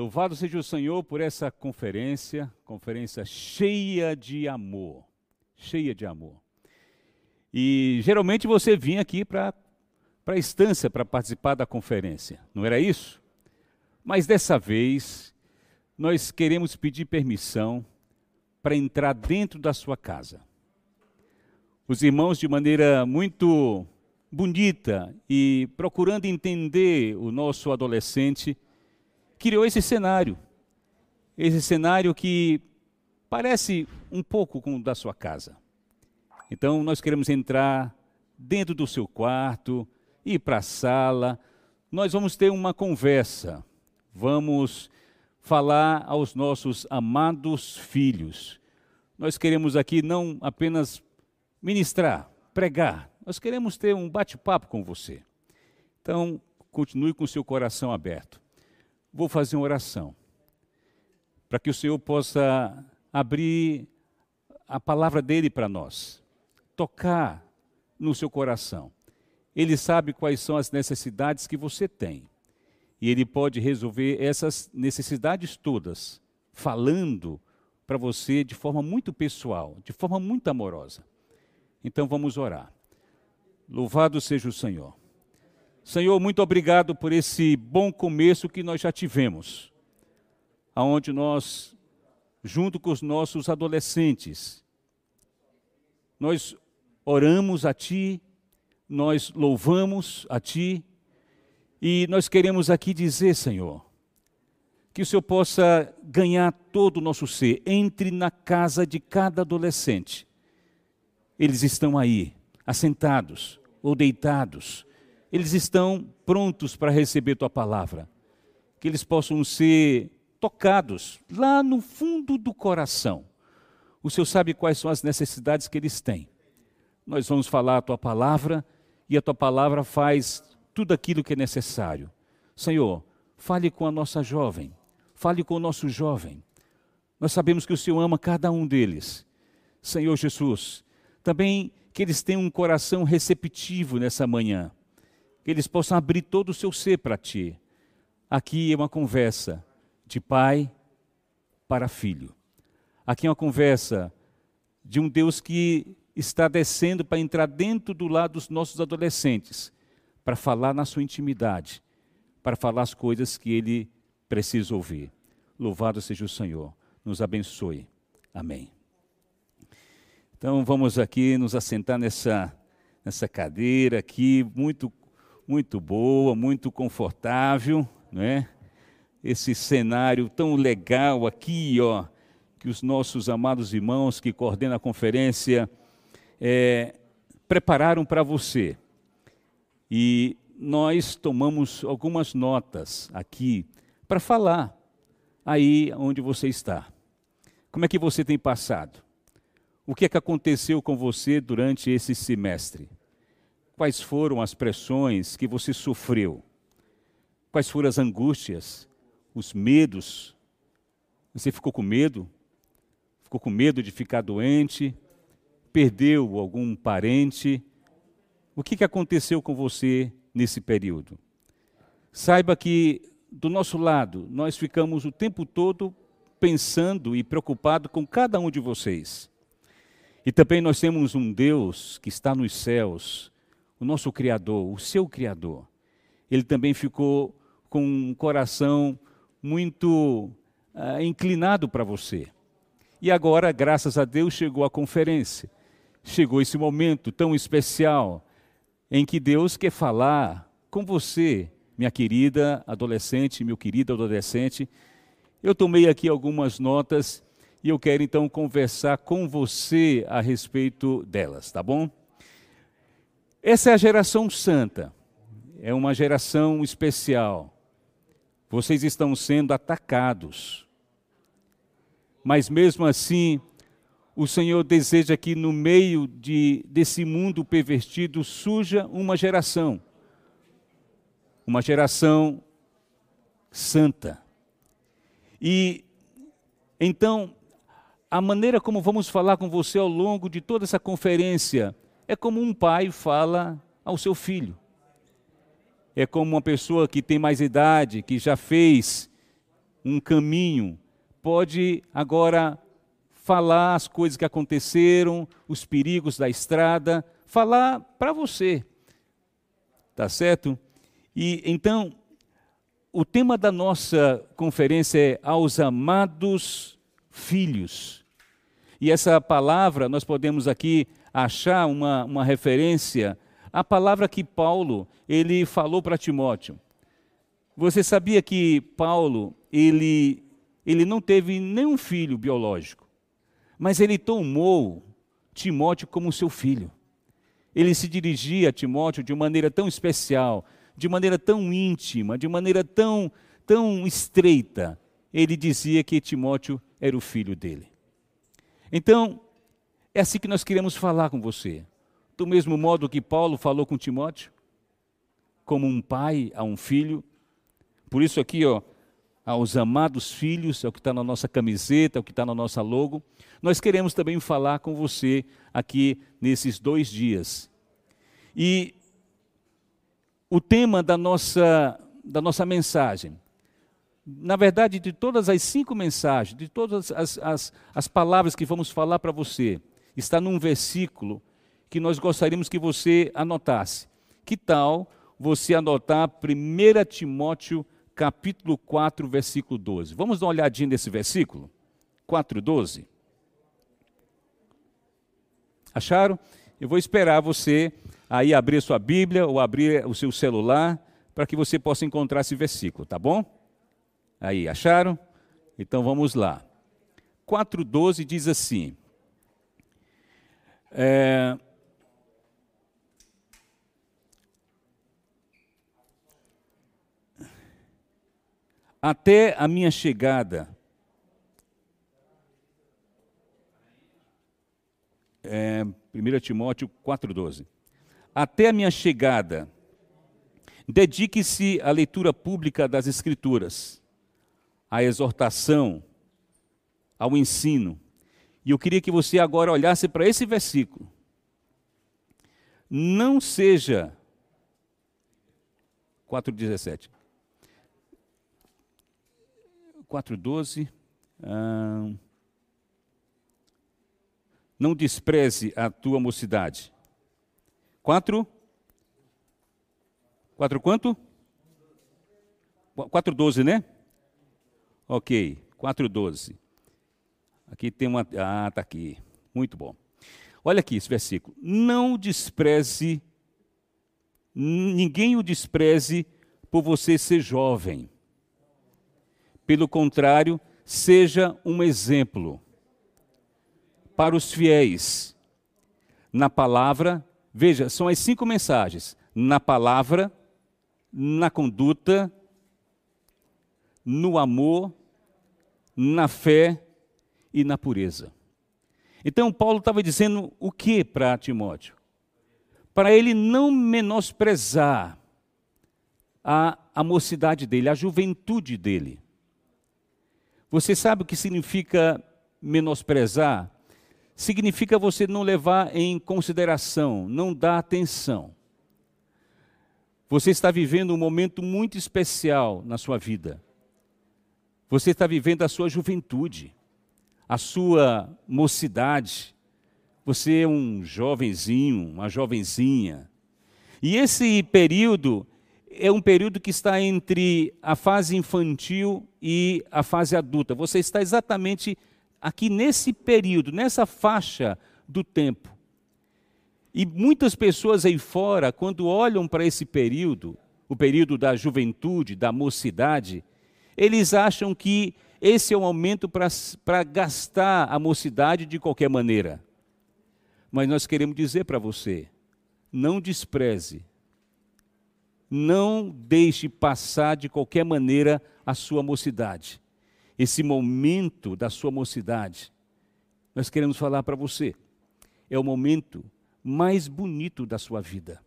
Louvado seja o Senhor por essa conferência, conferência cheia de amor, cheia de amor. E geralmente você vinha aqui para a estância para participar da conferência, não era isso? Mas dessa vez, nós queremos pedir permissão para entrar dentro da sua casa. Os irmãos, de maneira muito bonita e procurando entender o nosso adolescente, criou esse cenário. Esse cenário que parece um pouco com o da sua casa. Então, nós queremos entrar dentro do seu quarto, ir para a sala, nós vamos ter uma conversa, vamos falar aos nossos amados filhos. Nós queremos aqui não apenas ministrar, pregar, nós queremos ter um bate-papo com você. Então, continue com o seu coração aberto. Vou fazer uma oração para que o Senhor possa abrir a palavra dele para nós, tocar no seu coração. Ele sabe quais são as necessidades que você tem. E ele pode resolver essas necessidades todas, falando para você de forma muito pessoal, de forma muito amorosa. Então vamos orar. Louvado seja o Senhor. Senhor, muito obrigado por esse bom começo que nós já tivemos, aonde nós, junto com os nossos adolescentes, nós oramos a Ti, nós louvamos a Ti, e nós queremos aqui dizer, Senhor, que o Senhor possa ganhar todo o nosso ser, entre na casa de cada adolescente. Eles estão aí, assentados ou deitados, eles estão prontos para receber tua palavra. Que eles possam ser tocados lá no fundo do coração. O Senhor sabe quais são as necessidades que eles têm. Nós vamos falar a tua palavra e a tua palavra faz tudo aquilo que é necessário. Senhor, fale com a nossa jovem, fale com o nosso jovem. Nós sabemos que o Senhor ama cada um deles. Senhor Jesus, também que eles tenham um coração receptivo nessa manhã que eles possam abrir todo o seu ser para ti. Aqui é uma conversa de pai para filho. Aqui é uma conversa de um Deus que está descendo para entrar dentro do lado dos nossos adolescentes, para falar na sua intimidade, para falar as coisas que ele precisa ouvir. Louvado seja o Senhor. Nos abençoe. Amém. Então vamos aqui nos assentar nessa, nessa cadeira aqui, muito muito boa, muito confortável, né? Esse cenário tão legal aqui, ó, que os nossos amados irmãos que coordenam a conferência é, prepararam para você. E nós tomamos algumas notas aqui para falar aí onde você está. Como é que você tem passado? O que é que aconteceu com você durante esse semestre? Quais foram as pressões que você sofreu? Quais foram as angústias, os medos? Você ficou com medo? Ficou com medo de ficar doente? Perdeu algum parente? O que, aconteceu com você nesse período? Saiba que, do nosso lado, nós ficamos o tempo todo pensando e preocupado com cada um de vocês. E também nós temos um Deus que está nos céus, o nosso Criador, o seu Criador, ele também ficou com um coração muito uh, inclinado para você. E agora, graças a Deus, chegou a conferência. Chegou esse momento tão especial em que Deus quer falar com você, minha querida adolescente, meu querido adolescente. Eu tomei aqui algumas notas e eu quero então conversar com você a respeito delas, tá bom? Essa é a geração santa, é uma geração especial. Vocês estão sendo atacados. Mas mesmo assim, o Senhor deseja que no meio de, desse mundo pervertido surja uma geração. Uma geração santa. E então, a maneira como vamos falar com você ao longo de toda essa conferência é como um pai fala ao seu filho. É como uma pessoa que tem mais idade, que já fez um caminho, pode agora falar as coisas que aconteceram, os perigos da estrada, falar para você. Tá certo? E então, o tema da nossa conferência é aos amados filhos. E essa palavra, nós podemos aqui achar uma, uma referência à palavra que Paulo, ele falou para Timóteo. Você sabia que Paulo, ele, ele não teve nenhum filho biológico, mas ele tomou Timóteo como seu filho. Ele se dirigia a Timóteo de maneira tão especial, de maneira tão íntima, de maneira tão, tão estreita. Ele dizia que Timóteo era o filho dele. Então, é assim que nós queremos falar com você. Do mesmo modo que Paulo falou com Timóteo, como um pai a um filho. Por isso aqui, ó, aos amados filhos, é o que está na nossa camiseta, é o que está na nossa logo. Nós queremos também falar com você aqui nesses dois dias. E o tema da nossa, da nossa mensagem na verdade, de todas as cinco mensagens, de todas as, as, as palavras que vamos falar para você, está num versículo que nós gostaríamos que você anotasse. Que tal você anotar 1 Timóteo capítulo 4, versículo 12? Vamos dar uma olhadinha nesse versículo? 4, 12. Acharam? Eu vou esperar você aí abrir sua Bíblia ou abrir o seu celular para que você possa encontrar esse versículo, tá bom? Aí, acharam? Então vamos lá. 4,12 diz assim: é, Até a minha chegada, é, 1 Timóteo 4,12. Até a minha chegada, dedique-se à leitura pública das Escrituras à exortação, ao ensino. E eu queria que você agora olhasse para esse versículo. Não seja 4,17. 4,12. Ah, não despreze a tua mocidade. 4. 4 quanto? 4,12, né? Ok, 4,12. Aqui tem uma. Ah, está aqui. Muito bom. Olha aqui esse versículo. Não despreze, ninguém o despreze por você ser jovem. Pelo contrário, seja um exemplo para os fiéis. Na palavra, veja, são as cinco mensagens: na palavra, na conduta, no amor, na fé e na pureza. Então, Paulo estava dizendo o que para Timóteo? Para ele não menosprezar a, a mocidade dele, a juventude dele. Você sabe o que significa menosprezar? Significa você não levar em consideração, não dar atenção. Você está vivendo um momento muito especial na sua vida. Você está vivendo a sua juventude, a sua mocidade. Você é um jovenzinho, uma jovenzinha. E esse período é um período que está entre a fase infantil e a fase adulta. Você está exatamente aqui nesse período, nessa faixa do tempo. E muitas pessoas aí fora, quando olham para esse período, o período da juventude, da mocidade, eles acham que esse é o momento para gastar a mocidade de qualquer maneira. Mas nós queremos dizer para você: não despreze, não deixe passar de qualquer maneira a sua mocidade. Esse momento da sua mocidade, nós queremos falar para você, é o momento mais bonito da sua vida,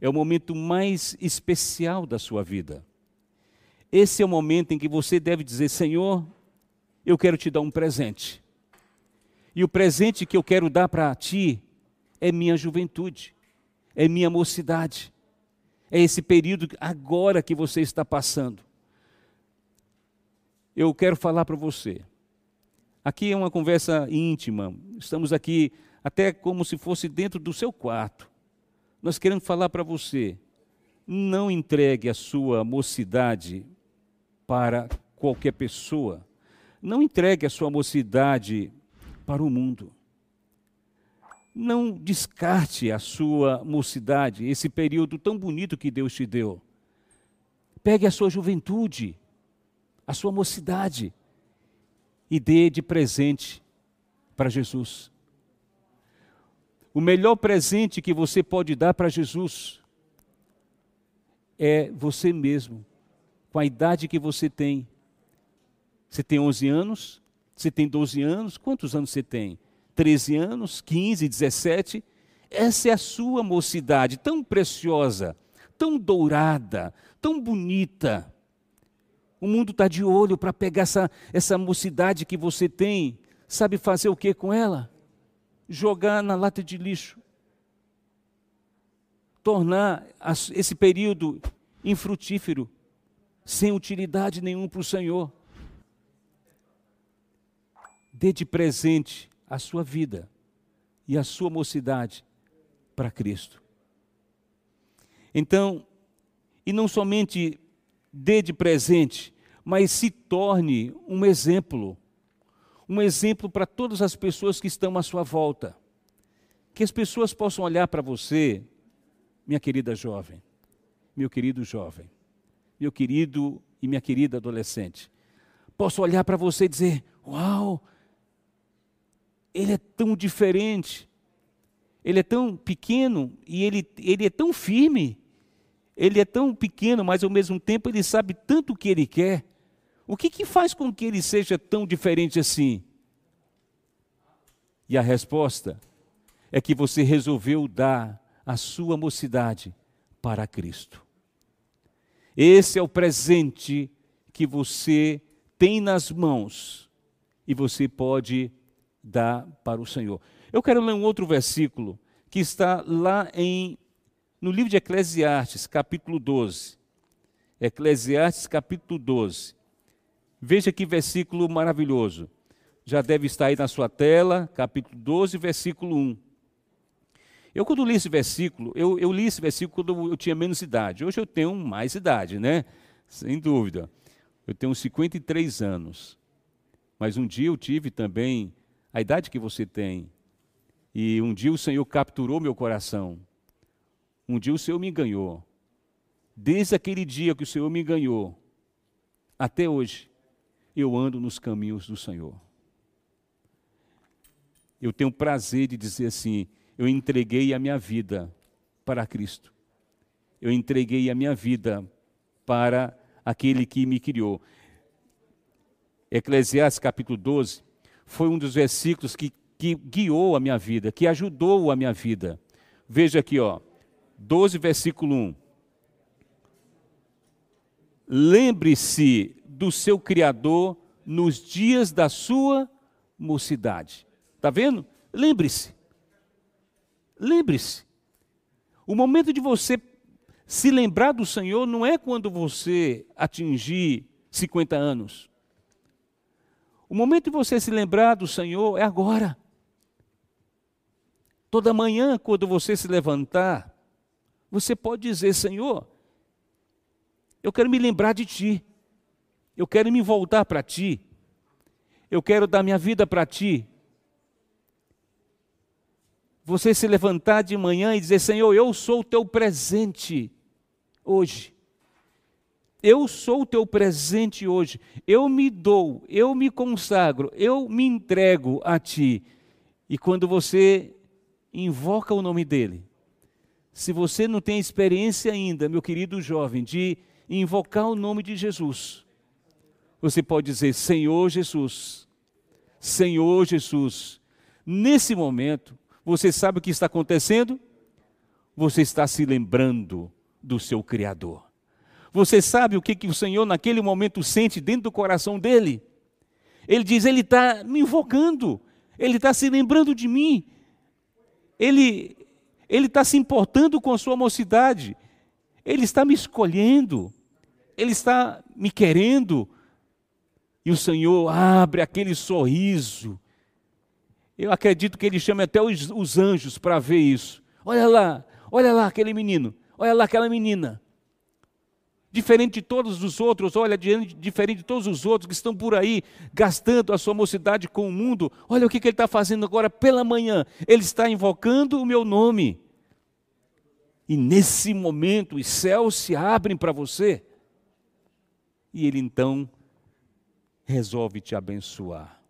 é o momento mais especial da sua vida. Esse é o momento em que você deve dizer: Senhor, eu quero te dar um presente. E o presente que eu quero dar para ti é minha juventude, é minha mocidade, é esse período agora que você está passando. eu quero falar para você. Aqui é uma conversa íntima, estamos aqui até como se fosse dentro do seu quarto. Nós queremos falar para você: não entregue a sua mocidade para qualquer pessoa. Não entregue a sua mocidade para o mundo. Não descarte a sua mocidade, esse período tão bonito que Deus te deu. Pegue a sua juventude, a sua mocidade, e dê de presente para Jesus. O melhor presente que você pode dar para Jesus é você mesmo, com a idade que você tem. Você tem 11 anos? Você tem 12 anos? Quantos anos você tem? 13 anos, 15, 17. Essa é a sua mocidade tão preciosa, tão dourada, tão bonita. O mundo está de olho para pegar essa, essa mocidade que você tem. Sabe fazer o que com ela? Jogar na lata de lixo. Tornar esse período infrutífero, sem utilidade nenhuma para o Senhor. Dê de presente a sua vida e a sua mocidade para Cristo. Então, e não somente dê de presente, mas se torne um exemplo, um exemplo para todas as pessoas que estão à sua volta. Que as pessoas possam olhar para você, minha querida jovem, meu querido jovem, meu querido e minha querida adolescente, posso olhar para você e dizer: Uau, ele é tão diferente, ele é tão pequeno e ele, ele é tão firme. Ele é tão pequeno, mas ao mesmo tempo ele sabe tanto o que ele quer. O que, que faz com que ele seja tão diferente assim? E a resposta é que você resolveu dar a sua mocidade para Cristo. Esse é o presente que você tem nas mãos e você pode dá para o Senhor. Eu quero ler um outro versículo que está lá em no livro de Eclesiastes, capítulo 12. Eclesiastes, capítulo 12. Veja que versículo maravilhoso. Já deve estar aí na sua tela, capítulo 12, versículo 1. Eu, quando li esse versículo, eu, eu li esse versículo quando eu tinha menos idade. Hoje eu tenho mais idade, né? Sem dúvida. Eu tenho 53 anos. Mas um dia eu tive também a idade que você tem. E um dia o Senhor capturou meu coração. Um dia o Senhor me ganhou. Desde aquele dia que o Senhor me ganhou, até hoje, eu ando nos caminhos do Senhor. Eu tenho prazer de dizer assim: eu entreguei a minha vida para Cristo. Eu entreguei a minha vida para aquele que me criou. Eclesiastes capítulo 12, foi um dos versículos que, que guiou a minha vida, que ajudou a minha vida. Veja aqui, ó, 12, versículo 1. Lembre-se do seu Criador nos dias da sua mocidade. Está vendo? Lembre-se. Lembre-se. O momento de você se lembrar do Senhor não é quando você atingir 50 anos. O momento de você se lembrar do Senhor é agora. Toda manhã, quando você se levantar, você pode dizer: Senhor, eu quero me lembrar de Ti, eu quero me voltar para Ti, eu quero dar minha vida para Ti. Você se levantar de manhã e dizer: Senhor, eu sou o Teu presente hoje. Eu sou o teu presente hoje. Eu me dou, eu me consagro, eu me entrego a ti. E quando você invoca o nome dele, se você não tem experiência ainda, meu querido jovem, de invocar o nome de Jesus, você pode dizer: Senhor Jesus, Senhor Jesus. Nesse momento, você sabe o que está acontecendo? Você está se lembrando do seu Criador. Você sabe o que, que o Senhor naquele momento sente dentro do coração dele? Ele diz: Ele está me invocando, Ele está se lembrando de mim, Ele ele está se importando com a sua mocidade, Ele está me escolhendo, Ele está me querendo. e o Senhor abre aquele sorriso. Eu acredito que ele chama até os, os anjos para ver isso. Olha lá, olha lá aquele menino, olha lá aquela menina. Diferente de todos os outros, olha, diferente de todos os outros que estão por aí gastando a sua mocidade com o mundo, olha o que, que ele está fazendo agora pela manhã. Ele está invocando o meu nome. E nesse momento os céus se abrem para você. E ele então resolve te abençoar.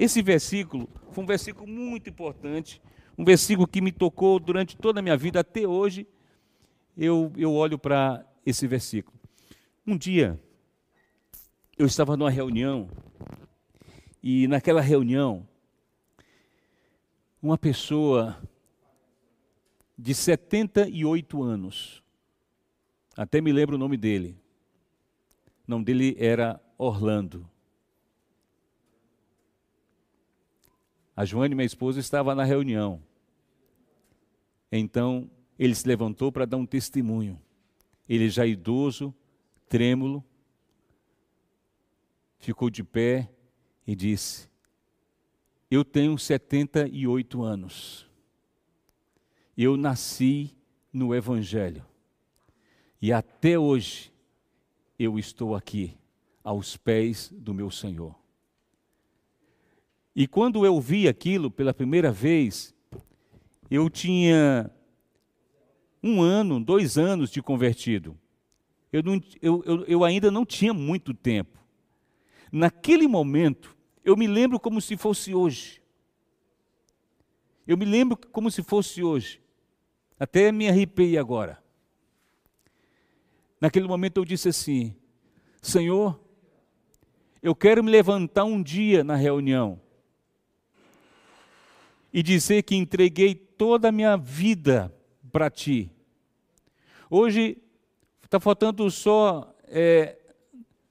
Esse versículo foi um versículo muito importante, um versículo que me tocou durante toda a minha vida, até hoje. Eu, eu olho para esse versículo. Um dia, eu estava numa reunião, e naquela reunião, uma pessoa de 78 anos, até me lembro o nome dele, o nome dele era Orlando. A Joane, minha esposa, estava na reunião. Então, ele se levantou para dar um testemunho. Ele já idoso, trêmulo, ficou de pé e disse: Eu tenho 78 anos. Eu nasci no Evangelho. E até hoje eu estou aqui aos pés do meu Senhor. E quando eu vi aquilo pela primeira vez, eu tinha um ano, dois anos de convertido. Eu, não, eu, eu, eu ainda não tinha muito tempo. Naquele momento, eu me lembro como se fosse hoje. Eu me lembro como se fosse hoje. Até me arrepiei agora. Naquele momento eu disse assim: Senhor, eu quero me levantar um dia na reunião e dizer que entreguei toda a minha vida para ti. Hoje está faltando só é,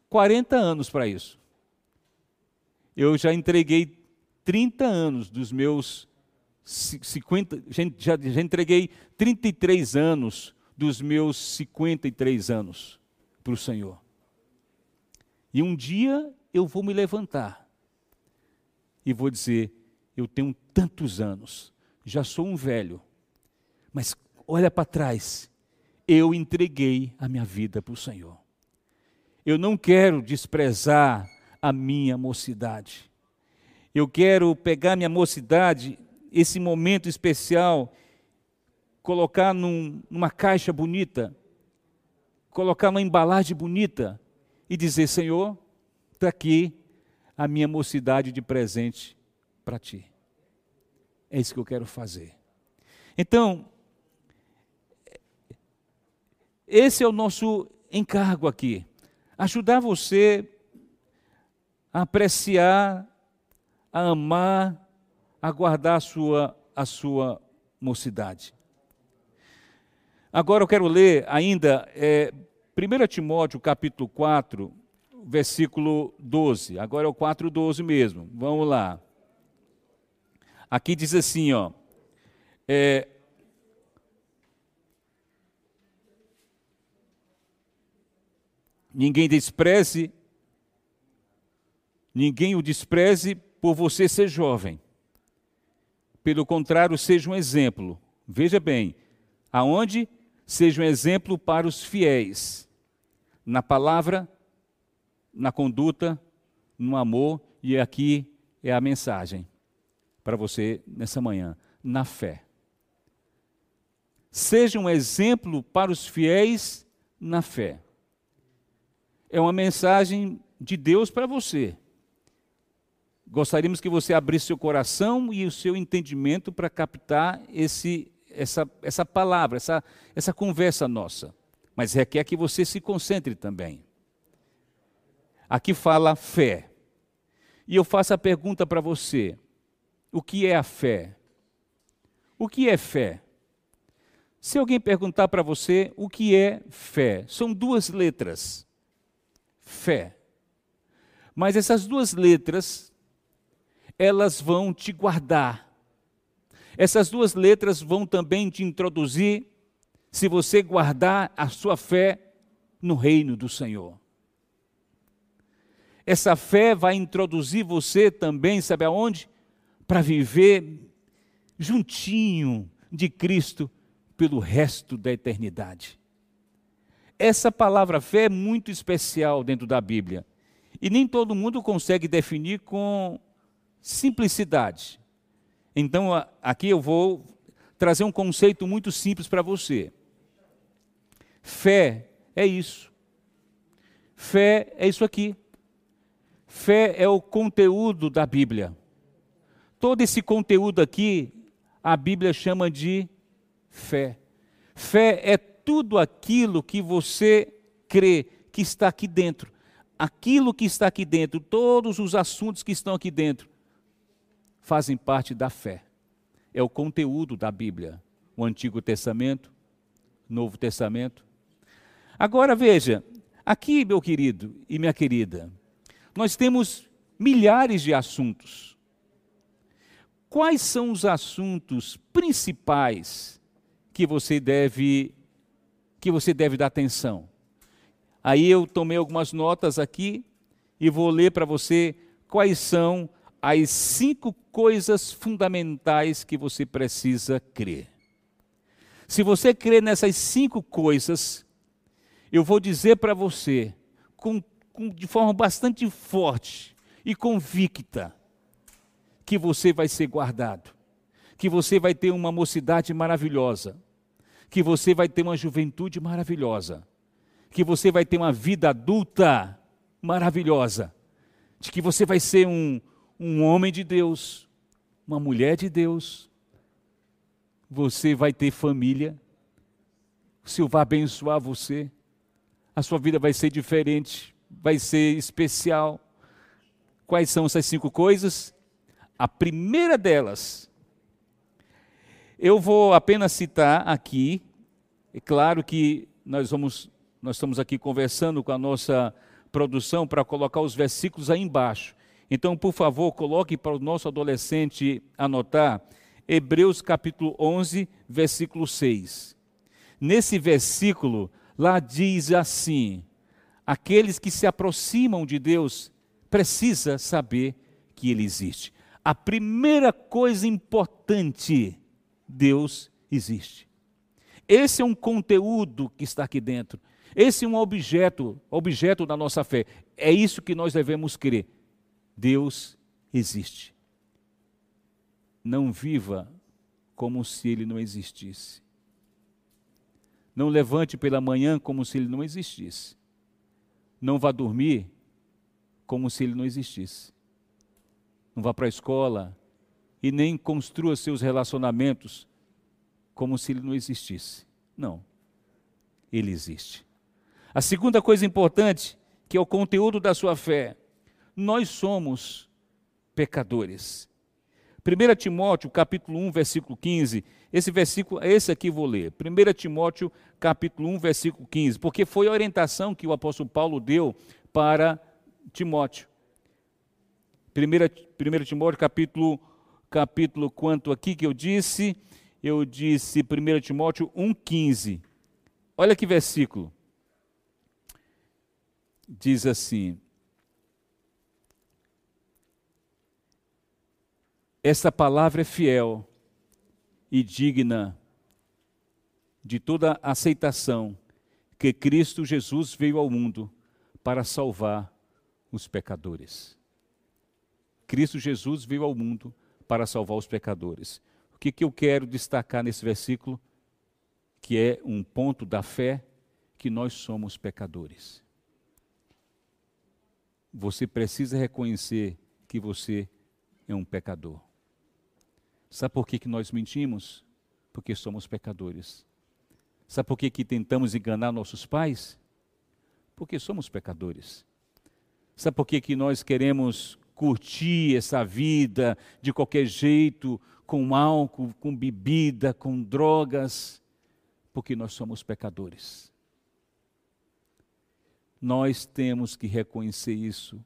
40 anos para isso. Eu já entreguei 30 anos dos meus 50, já, já entreguei 33 anos dos meus 53 anos para o Senhor. E um dia eu vou me levantar e vou dizer: eu tenho tantos anos, já sou um velho, mas olha para trás, eu entreguei a minha vida para o Senhor. Eu não quero desprezar a minha mocidade. Eu quero pegar minha mocidade, esse momento especial, colocar num, numa caixa bonita, colocar uma embalagem bonita e dizer: Senhor, está aqui a minha mocidade de presente para ti. É isso que eu quero fazer. Então, esse é o nosso encargo aqui. Ajudar você a apreciar, a amar, a guardar a sua, a sua mocidade. Agora eu quero ler ainda é, 1 Timóteo capítulo 4, versículo 12. Agora é o 4,12 mesmo. Vamos lá. Aqui diz assim, ó. É, ninguém despreze, ninguém o despreze por você ser jovem. Pelo contrário, seja um exemplo. Veja bem, aonde seja um exemplo para os fiéis na palavra, na conduta, no amor, e aqui é a mensagem para você nessa manhã, na fé. Seja um exemplo para os fiéis na fé. É uma mensagem de Deus para você. Gostaríamos que você abrisse seu coração e o seu entendimento para captar esse, essa, essa palavra, essa, essa conversa nossa mas requer que você se concentre também. Aqui fala fé. E eu faço a pergunta para você: o que é a fé? O que é fé? Se alguém perguntar para você o que é fé, são duas letras. Fé. Mas essas duas letras, elas vão te guardar. Essas duas letras vão também te introduzir se você guardar a sua fé no reino do Senhor. Essa fé vai introduzir você também, sabe aonde? Para viver juntinho de Cristo pelo resto da eternidade. Essa palavra fé é muito especial dentro da Bíblia. E nem todo mundo consegue definir com simplicidade. Então, aqui eu vou trazer um conceito muito simples para você. Fé é isso. Fé é isso aqui. Fé é o conteúdo da Bíblia. Todo esse conteúdo aqui, a Bíblia chama de fé. Fé é tudo aquilo que você crê que está aqui dentro. Aquilo que está aqui dentro, todos os assuntos que estão aqui dentro, fazem parte da fé. É o conteúdo da Bíblia. O Antigo Testamento, Novo Testamento. Agora veja, aqui, meu querido e minha querida, nós temos milhares de assuntos. Quais são os assuntos principais que você deve que você deve dar atenção? Aí eu tomei algumas notas aqui e vou ler para você quais são as cinco coisas fundamentais que você precisa crer. Se você crer nessas cinco coisas, eu vou dizer para você, com, com, de forma bastante forte e convicta, que você vai ser guardado, que você vai ter uma mocidade maravilhosa, que você vai ter uma juventude maravilhosa, que você vai ter uma vida adulta maravilhosa, de que você vai ser um, um homem de Deus, uma mulher de Deus, você vai ter família, o Senhor vai abençoar você, a sua vida vai ser diferente, vai ser especial. Quais são essas cinco coisas? A primeira delas, eu vou apenas citar aqui, é claro que nós vamos, nós estamos aqui conversando com a nossa produção para colocar os versículos aí embaixo. Então, por favor, coloque para o nosso adolescente anotar Hebreus capítulo 11, versículo 6. Nesse versículo, lá diz assim: aqueles que se aproximam de Deus precisa saber que ele existe. A primeira coisa importante, Deus existe. Esse é um conteúdo que está aqui dentro. Esse é um objeto, objeto da nossa fé. É isso que nós devemos crer. Deus existe. Não viva como se ele não existisse. Não levante pela manhã como se ele não existisse. Não vá dormir como se ele não existisse. Não vá para a escola e nem construa seus relacionamentos como se ele não existisse. Não. Ele existe. A segunda coisa importante, que é o conteúdo da sua fé, nós somos pecadores. 1 Timóteo, capítulo 1, versículo 15, esse versículo, esse aqui vou ler. 1 Timóteo, capítulo 1, versículo 15, porque foi a orientação que o apóstolo Paulo deu para Timóteo. 1, 1 Timóteo, capítulo, capítulo quanto aqui que eu disse? Eu disse 1 Timóteo 1, 15. Olha que versículo. Diz assim: Esta palavra é fiel e digna de toda aceitação que Cristo Jesus veio ao mundo para salvar os pecadores. Cristo Jesus veio ao mundo para salvar os pecadores. O que, que eu quero destacar nesse versículo? Que é um ponto da fé que nós somos pecadores. Você precisa reconhecer que você é um pecador. Sabe por que, que nós mentimos? Porque somos pecadores. Sabe por que, que tentamos enganar nossos pais? Porque somos pecadores. Sabe por que, que nós queremos curtir essa vida de qualquer jeito, com álcool, com bebida, com drogas? Porque nós somos pecadores. Nós temos que reconhecer isso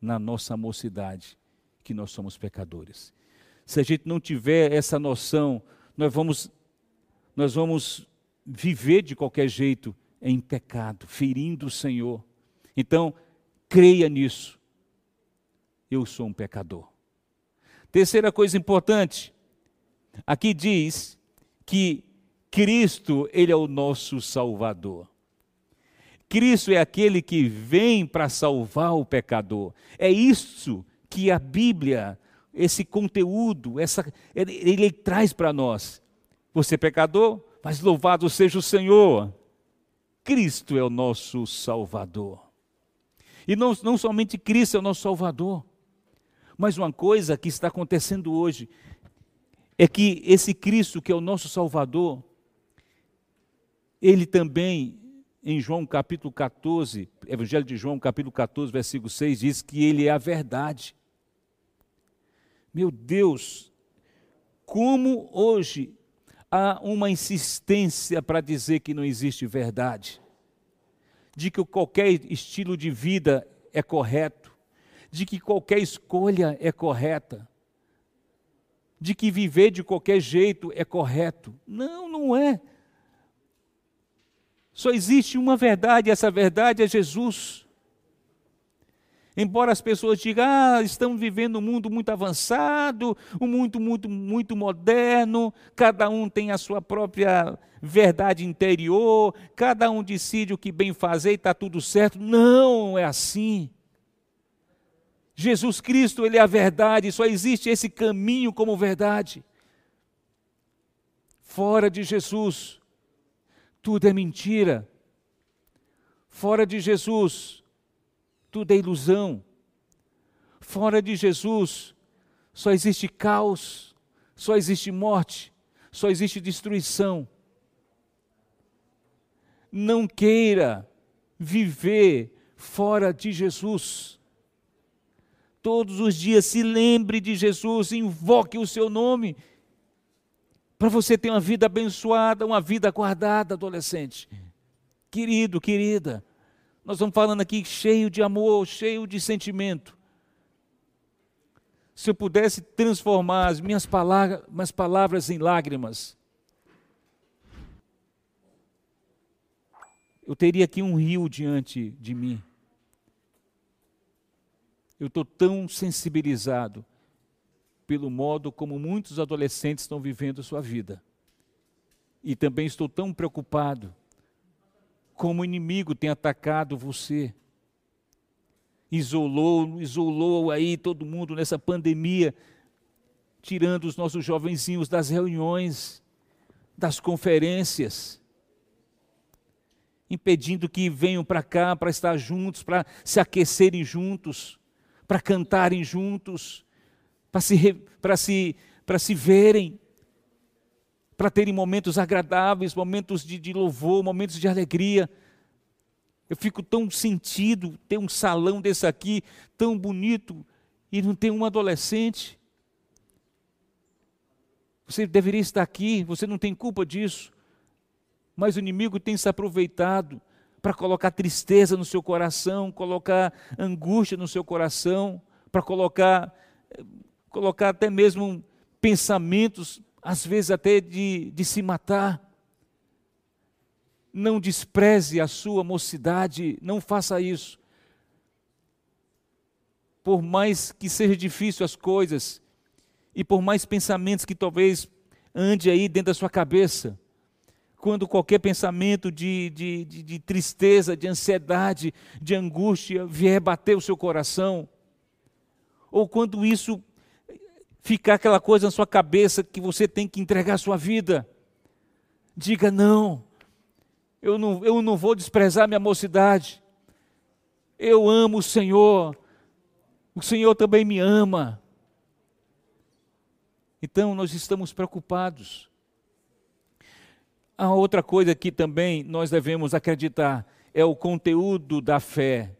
na nossa mocidade, que nós somos pecadores se a gente não tiver essa noção, nós vamos, nós vamos viver de qualquer jeito em pecado, ferindo o Senhor. Então, Creia nisso. Eu sou um pecador. Terceira coisa importante, aqui diz que Cristo, ele é o nosso salvador. Cristo é aquele que vem para salvar o pecador. É isso que a Bíblia, esse conteúdo, essa, ele, ele traz para nós. Você é pecador, mas louvado seja o Senhor. Cristo é o nosso Salvador. E não, não somente Cristo é o nosso Salvador, mas uma coisa que está acontecendo hoje é que esse Cristo, que é o nosso Salvador, ele também em João capítulo 14, Evangelho de João capítulo 14, versículo 6, diz que ele é a verdade. Meu Deus, como hoje há uma insistência para dizer que não existe verdade, de que qualquer estilo de vida é correto, de que qualquer escolha é correta, de que viver de qualquer jeito é correto. Não, não é. Só existe uma verdade, essa verdade é Jesus. Embora as pessoas digam, ah, estamos vivendo um mundo muito avançado, um mundo muito, muito moderno, cada um tem a sua própria verdade interior, cada um decide o que bem fazer e está tudo certo. Não é assim. Jesus Cristo, Ele é a verdade, só existe esse caminho como verdade. Fora de Jesus, tudo é mentira. Fora de Jesus, tudo é ilusão. Fora de Jesus, só existe caos, só existe morte, só existe destruição. Não queira viver fora de Jesus. Todos os dias se lembre de Jesus, invoque o seu nome para você ter uma vida abençoada, uma vida guardada, adolescente. Querido, querida, nós estamos falando aqui cheio de amor, cheio de sentimento. Se eu pudesse transformar as minhas palavras, minhas palavras em lágrimas, eu teria aqui um rio diante de mim. Eu estou tão sensibilizado pelo modo como muitos adolescentes estão vivendo sua vida. E também estou tão preocupado como o inimigo tem atacado você. Isolou, isolou aí todo mundo nessa pandemia, tirando os nossos jovenzinhos das reuniões, das conferências, impedindo que venham para cá para estar juntos, para se aquecerem juntos, para cantarem juntos, para se, para se, para se verem, para terem momentos agradáveis, momentos de, de louvor, momentos de alegria. Eu fico tão sentido ter um salão desse aqui, tão bonito, e não tem um adolescente. Você deveria estar aqui, você não tem culpa disso. Mas o inimigo tem se aproveitado para colocar tristeza no seu coração, colocar angústia no seu coração, para colocar colocar até mesmo pensamentos, às vezes até de, de se matar. Não despreze a sua mocidade, não faça isso. Por mais que seja difícil as coisas, e por mais pensamentos que talvez ande aí dentro da sua cabeça, quando qualquer pensamento de, de, de, de, tristeza, de ansiedade, de angústia vier bater o seu coração, ou quando isso ficar aquela coisa na sua cabeça que você tem que entregar a sua vida. Diga não, eu não, eu não vou desprezar minha mocidade. Eu amo o Senhor, o Senhor também me ama. Então nós estamos preocupados. A outra coisa que também nós devemos acreditar é o conteúdo da fé,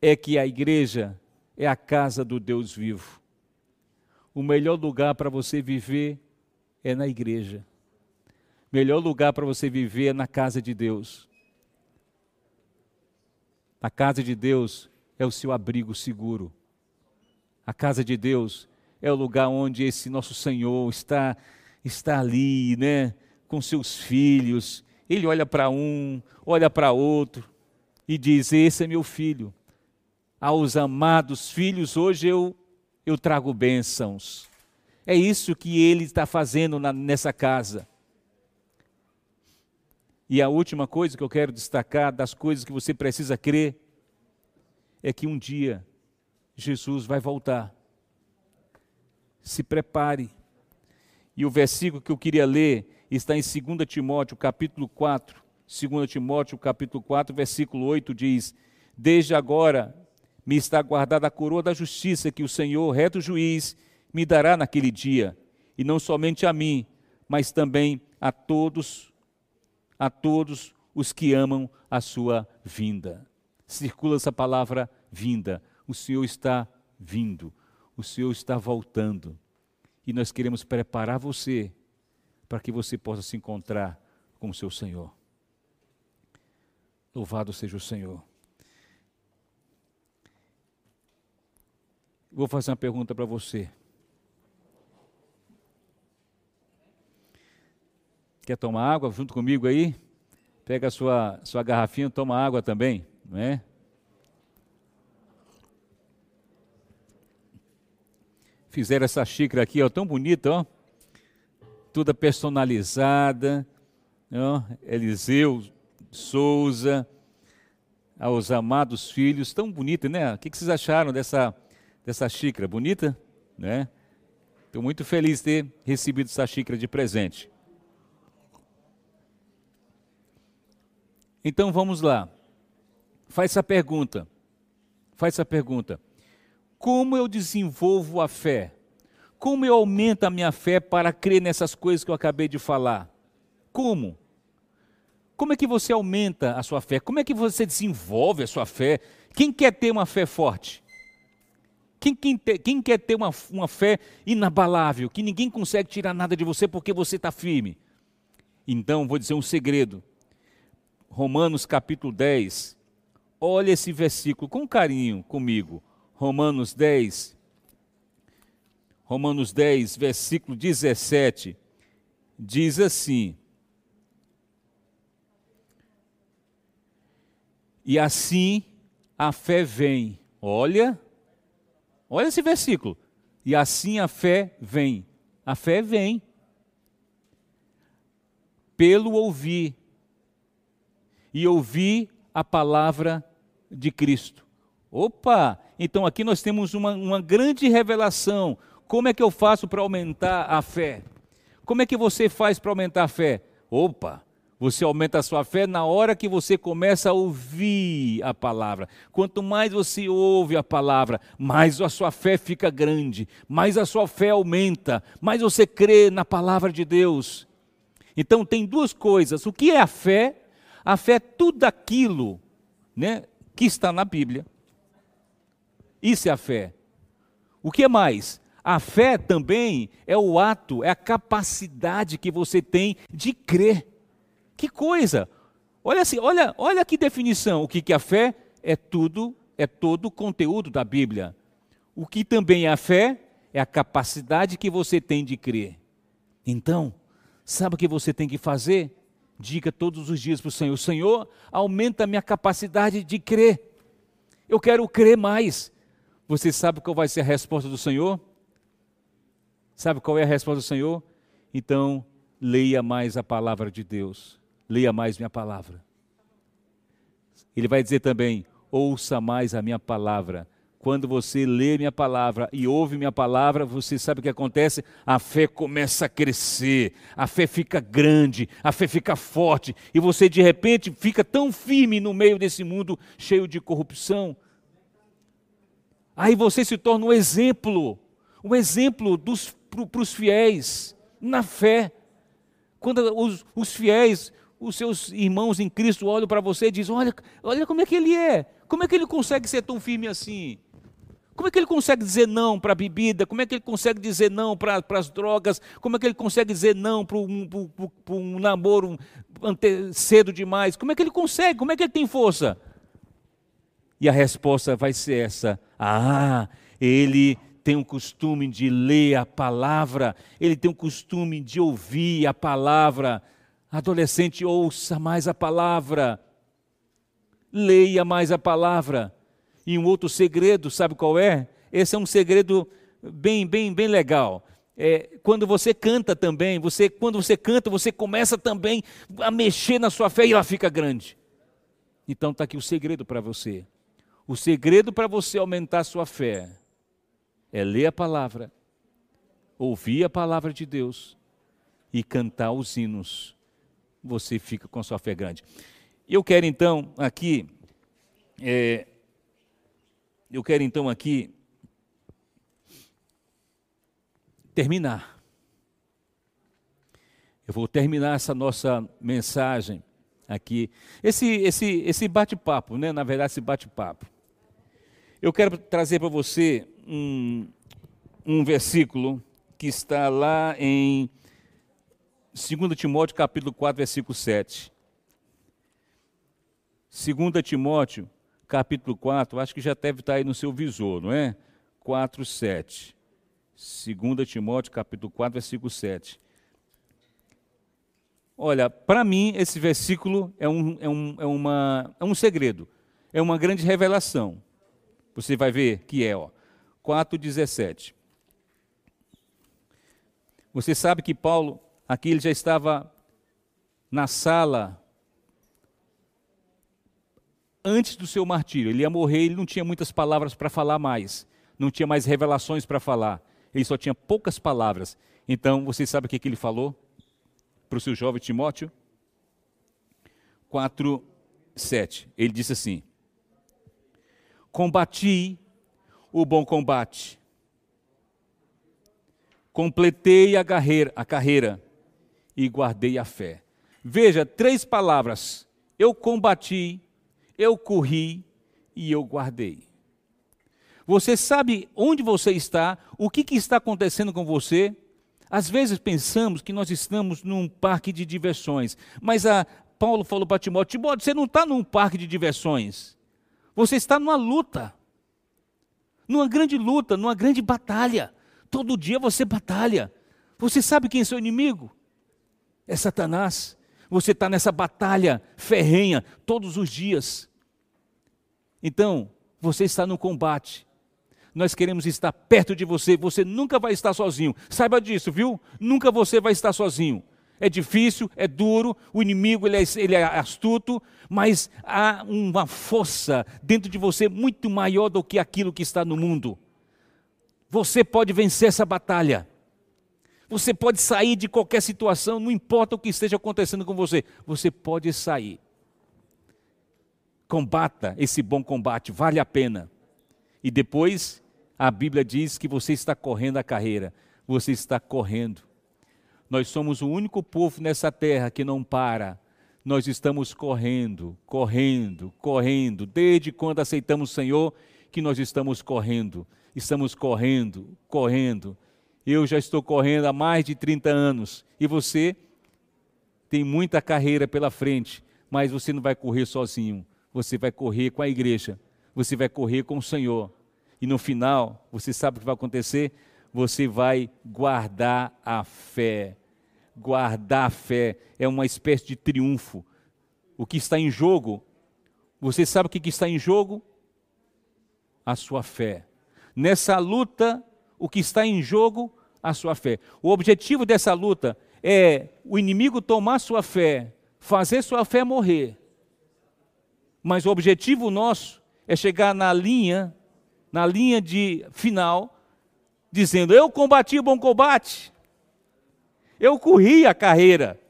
é que a igreja é a casa do Deus vivo o melhor lugar para você viver é na igreja. Melhor lugar para você viver é na casa de Deus. A casa de Deus é o seu abrigo seguro. A casa de Deus é o lugar onde esse nosso Senhor está está ali, né, com seus filhos. Ele olha para um, olha para outro e diz: "Esse é meu filho. aos amados filhos, hoje eu, eu trago bênçãos. É isso que ele está fazendo na, nessa casa. E a última coisa que eu quero destacar das coisas que você precisa crer é que um dia Jesus vai voltar. Se prepare. E o versículo que eu queria ler está em 2 Timóteo, capítulo 4. 2 Timóteo, capítulo 4, versículo 8 diz: Desde agora me está guardada a coroa da justiça que o Senhor, reto juiz, me dará naquele dia, e não somente a mim, mas também a todos, a todos os que amam a sua vinda. Circula essa palavra vinda. O Senhor está vindo, o Senhor está voltando. E nós queremos preparar você para que você possa se encontrar com o seu Senhor. Louvado seja o Senhor. Vou fazer uma pergunta para você. Quer tomar água junto comigo aí? Pega a sua, sua garrafinha, toma água também, não é? Fizeram essa xícara aqui, ó, tão bonita, ó. Toda personalizada, ó. Eliseu Souza, aos amados filhos, tão bonita, né? O que vocês acharam dessa, dessa xícara? Bonita, né? Estou muito feliz de ter recebido essa xícara de presente. Então vamos lá. Faz essa pergunta. Faz essa pergunta. Como eu desenvolvo a fé? Como eu aumento a minha fé para crer nessas coisas que eu acabei de falar? Como? Como é que você aumenta a sua fé? Como é que você desenvolve a sua fé? Quem quer ter uma fé forte? Quem, quem, te, quem quer ter uma, uma fé inabalável, que ninguém consegue tirar nada de você porque você está firme? Então, vou dizer um segredo. Romanos capítulo 10. Olha esse versículo com carinho comigo. Romanos 10. Romanos 10, versículo 17. Diz assim: E assim a fé vem. Olha, olha esse versículo. E assim a fé vem. A fé vem pelo ouvir e ouvir a palavra de Cristo. Opa! Então aqui nós temos uma, uma grande revelação. Como é que eu faço para aumentar a fé? Como é que você faz para aumentar a fé? Opa! Você aumenta a sua fé na hora que você começa a ouvir a palavra. Quanto mais você ouve a palavra, mais a sua fé fica grande, mais a sua fé aumenta, mais você crê na palavra de Deus. Então tem duas coisas. O que é a fé a fé é tudo aquilo né, que está na Bíblia. Isso é a fé. O que mais? A fé também é o ato, é a capacidade que você tem de crer. Que coisa! Olha assim, olha, olha que definição. O que, que a fé? É tudo, é todo o conteúdo da Bíblia. O que também é a fé? É a capacidade que você tem de crer. Então, sabe o que você tem que fazer? Diga todos os dias para o Senhor: Senhor, aumenta a minha capacidade de crer. Eu quero crer mais. Você sabe qual vai ser a resposta do Senhor? Sabe qual é a resposta do Senhor? Então, leia mais a palavra de Deus. Leia mais minha palavra. Ele vai dizer também: ouça mais a minha palavra quando você lê minha palavra e ouve minha palavra, você sabe o que acontece? A fé começa a crescer, a fé fica grande, a fé fica forte, e você de repente fica tão firme no meio desse mundo cheio de corrupção. Aí você se torna um exemplo, um exemplo para os fiéis, na fé. Quando os, os fiéis, os seus irmãos em Cristo olham para você e dizem: olha, olha como é que ele é, como é que ele consegue ser tão firme assim? Como é que ele consegue dizer não para a bebida? Como é que ele consegue dizer não para as drogas? Como é que ele consegue dizer não para um, um, namoro cedo demais? Como é que ele consegue? Como é que ele tem força? E a resposta vai ser essa: Ah, ele tem o costume de ler a palavra, ele tem o costume de ouvir a palavra. Adolescente, ouça mais a palavra, leia mais a palavra E um outro segredo, sabe qual é? Esse é um segredo bem, bem, bem legal. É, quando você canta também, você, quando você canta, você começa também a mexer na sua fé e ela fica grande. Então está aqui o segredo para você. O segredo para você aumentar a sua fé é ler a palavra, ouvir a palavra de Deus e cantar os hinos. Você fica com a sua fé grande. Eu quero então aqui, é, eu quero então aqui terminar. Eu vou terminar essa nossa mensagem aqui. Esse, esse, esse bate-papo, né? na verdade, esse bate-papo. Eu quero trazer para você um, um versículo que está lá em 2 Timóteo capítulo 4, versículo 7. 2 Timóteo capítulo 4, acho que já deve estar aí no seu visor, não é? 4, 7. 2 Timóteo capítulo 4, versículo 7. Olha, para mim esse versículo é um, é, um, é, uma, é um segredo, é uma grande revelação. Você vai ver que é, ó, 4,17. Você sabe que Paulo, aqui ele já estava na sala antes do seu martírio. Ele ia morrer, ele não tinha muitas palavras para falar mais, não tinha mais revelações para falar. Ele só tinha poucas palavras. Então, você sabe o que, que ele falou? para o seu jovem Timóteo 4, 7. Ele disse assim: Combati o bom combate, completei a carreira, a carreira e guardei a fé. Veja, três palavras: eu combati, eu corri e eu guardei. Você sabe onde você está, o que, que está acontecendo com você? Às vezes pensamos que nós estamos num parque de diversões, mas a Paulo falou para Timóteo: Timóteo, você não está num parque de diversões, você está numa luta, numa grande luta, numa grande batalha. Todo dia você batalha. Você sabe quem é seu inimigo? É Satanás. Você está nessa batalha ferrenha todos os dias. Então, você está no combate nós queremos estar perto de você. Você nunca vai estar sozinho. Saiba disso, viu? Nunca você vai estar sozinho. É difícil, é duro, o inimigo ele é, ele é astuto, mas há uma força dentro de você muito maior do que aquilo que está no mundo. Você pode vencer essa batalha. Você pode sair de qualquer situação, não importa o que esteja acontecendo com você, você pode sair. Combata esse bom combate, vale a pena. E depois a Bíblia diz que você está correndo a carreira, você está correndo. Nós somos o único povo nessa terra que não para. Nós estamos correndo, correndo, correndo, desde quando aceitamos o Senhor, que nós estamos correndo. Estamos correndo, correndo. Eu já estou correndo há mais de 30 anos. E você tem muita carreira pela frente, mas você não vai correr sozinho. Você vai correr com a igreja. Você vai correr com o Senhor e no final, você sabe o que vai acontecer? Você vai guardar a fé. Guardar a fé é uma espécie de triunfo. O que está em jogo, você sabe o que está em jogo? A sua fé. Nessa luta, o que está em jogo? A sua fé. O objetivo dessa luta é o inimigo tomar sua fé, fazer sua fé morrer. Mas o objetivo nosso é chegar na linha na linha de final, dizendo: Eu combati o bom combate, eu corri a carreira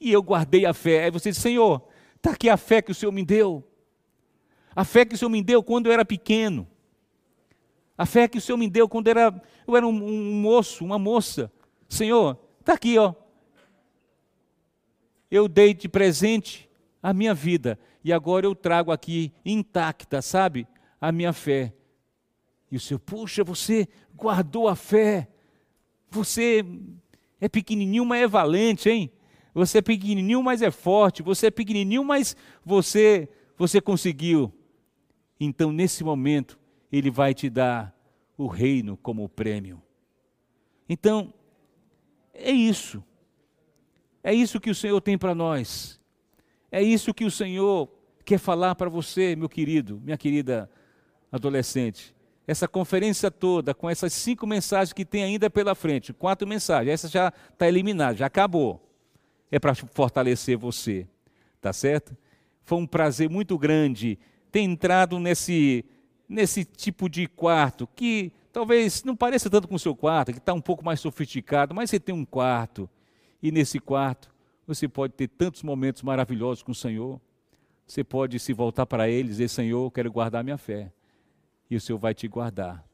e eu guardei a fé. Aí você diz: Senhor, está aqui a fé que o Senhor me deu, a fé que o Senhor me deu quando eu era pequeno, a fé que o Senhor me deu quando eu era, eu era um, um moço, uma moça. Senhor, está aqui, ó. Eu dei de presente a minha vida e agora eu trago aqui intacta, sabe? a minha fé. E o Senhor, puxa, você guardou a fé. Você é pequenininho, mas é valente, hein? Você é pequenininho, mas é forte. Você é pequenininho, mas você você conseguiu. Então, nesse momento, ele vai te dar o reino como prêmio. Então, é isso. É isso que o Senhor tem para nós. É isso que o Senhor quer falar para você, meu querido, minha querida adolescente. Essa conferência toda, com essas cinco mensagens que tem ainda pela frente, quatro mensagens, essa já está eliminada, já acabou. É para fortalecer você, tá certo? Foi um prazer muito grande ter entrado nesse, nesse tipo de quarto que talvez não pareça tanto com o seu quarto, que está um pouco mais sofisticado, mas você tem um quarto. E nesse quarto você pode ter tantos momentos maravilhosos com o Senhor. Você pode se voltar para Ele e dizer: Senhor, eu quero guardar minha fé. E o Senhor vai te guardar.